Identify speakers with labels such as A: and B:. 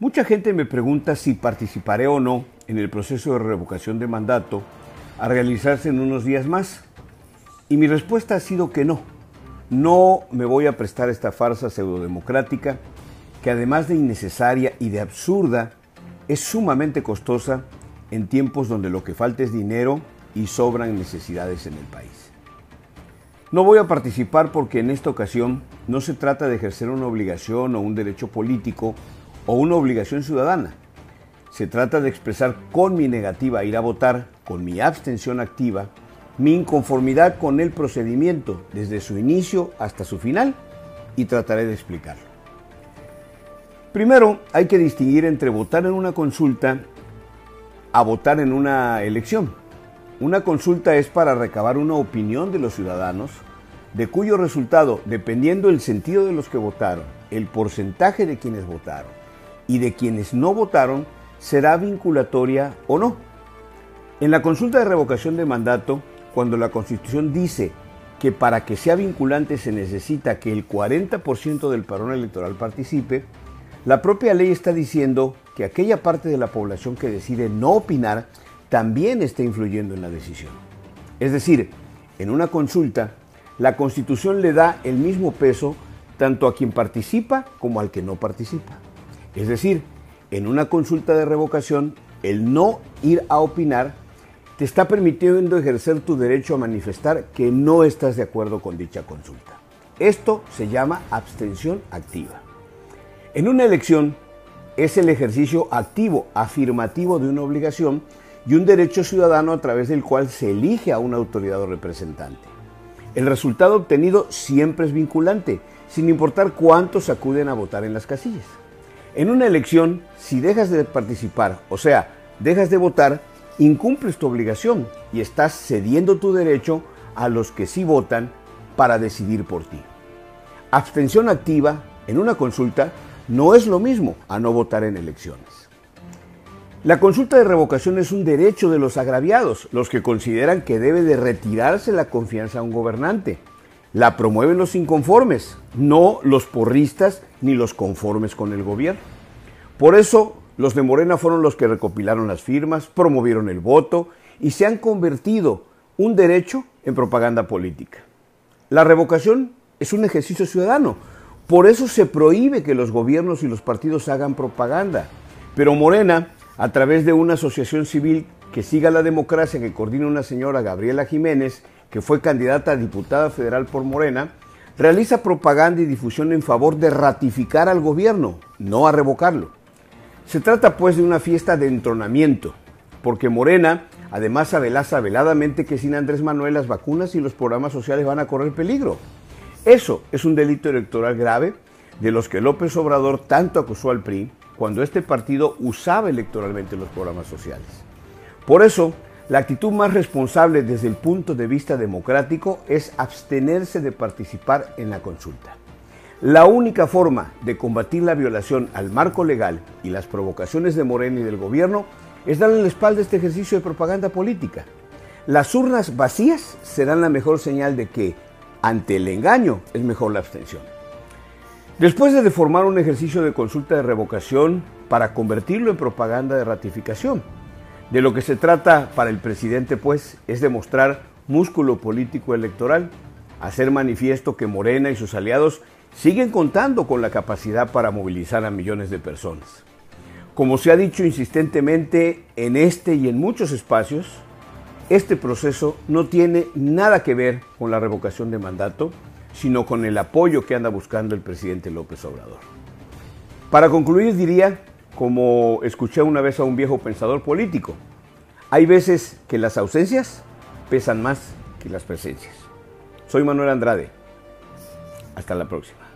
A: Mucha gente me pregunta si participaré o no en el proceso de revocación de mandato a realizarse en unos días más. Y mi respuesta ha sido que no. No me voy a prestar esta farsa pseudodemocrática que además de innecesaria y de absurda, es sumamente costosa en tiempos donde lo que falta es dinero y sobran necesidades en el país. No voy a participar porque en esta ocasión no se trata de ejercer una obligación o un derecho político o una obligación ciudadana. Se trata de expresar con mi negativa a ir a votar, con mi abstención activa, mi inconformidad con el procedimiento desde su inicio hasta su final y trataré de explicarlo. Primero, hay que distinguir entre votar en una consulta a votar en una elección. Una consulta es para recabar una opinión de los ciudadanos, de cuyo resultado, dependiendo del sentido de los que votaron, el porcentaje de quienes votaron, y de quienes no votaron será vinculatoria o no. En la consulta de revocación de mandato, cuando la Constitución dice que para que sea vinculante se necesita que el 40% del padrón electoral participe, la propia ley está diciendo que aquella parte de la población que decide no opinar también está influyendo en la decisión. Es decir, en una consulta, la Constitución le da el mismo peso tanto a quien participa como al que no participa. Es decir, en una consulta de revocación, el no ir a opinar te está permitiendo ejercer tu derecho a manifestar que no estás de acuerdo con dicha consulta. Esto se llama abstención activa. En una elección es el ejercicio activo, afirmativo de una obligación y un derecho ciudadano a través del cual se elige a una autoridad o representante. El resultado obtenido siempre es vinculante, sin importar cuántos acuden a votar en las casillas. En una elección, si dejas de participar, o sea, dejas de votar, incumples tu obligación y estás cediendo tu derecho a los que sí votan para decidir por ti. Abstención activa en una consulta no es lo mismo a no votar en elecciones. La consulta de revocación es un derecho de los agraviados, los que consideran que debe de retirarse la confianza a un gobernante. La promueven los inconformes, no los porristas ni los conformes con el gobierno. Por eso los de Morena fueron los que recopilaron las firmas, promovieron el voto y se han convertido un derecho en propaganda política. La revocación es un ejercicio ciudadano, por eso se prohíbe que los gobiernos y los partidos hagan propaganda. Pero Morena, a través de una asociación civil que siga la democracia que coordina una señora Gabriela Jiménez, que fue candidata a diputada federal por Morena, realiza propaganda y difusión en favor de ratificar al gobierno, no a revocarlo. Se trata pues de una fiesta de entronamiento, porque Morena además avelaza veladamente que sin Andrés Manuel las vacunas y los programas sociales van a correr peligro. Eso es un delito electoral grave de los que López Obrador tanto acusó al PRI cuando este partido usaba electoralmente los programas sociales. Por eso, la actitud más responsable desde el punto de vista democrático es abstenerse de participar en la consulta. La única forma de combatir la violación al marco legal y las provocaciones de Morena y del gobierno es darle la espalda a este ejercicio de propaganda política. Las urnas vacías serán la mejor señal de que, ante el engaño, es mejor la abstención. Después de deformar un ejercicio de consulta de revocación para convertirlo en propaganda de ratificación, de lo que se trata para el presidente, pues, es demostrar músculo político electoral, hacer manifiesto que Morena y sus aliados siguen contando con la capacidad para movilizar a millones de personas. Como se ha dicho insistentemente en este y en muchos espacios, este proceso no tiene nada que ver con la revocación de mandato, sino con el apoyo que anda buscando el presidente López Obrador. Para concluir, diría como escuché una vez a un viejo pensador político. Hay veces que las ausencias pesan más que las presencias. Soy Manuel Andrade. Hasta la próxima.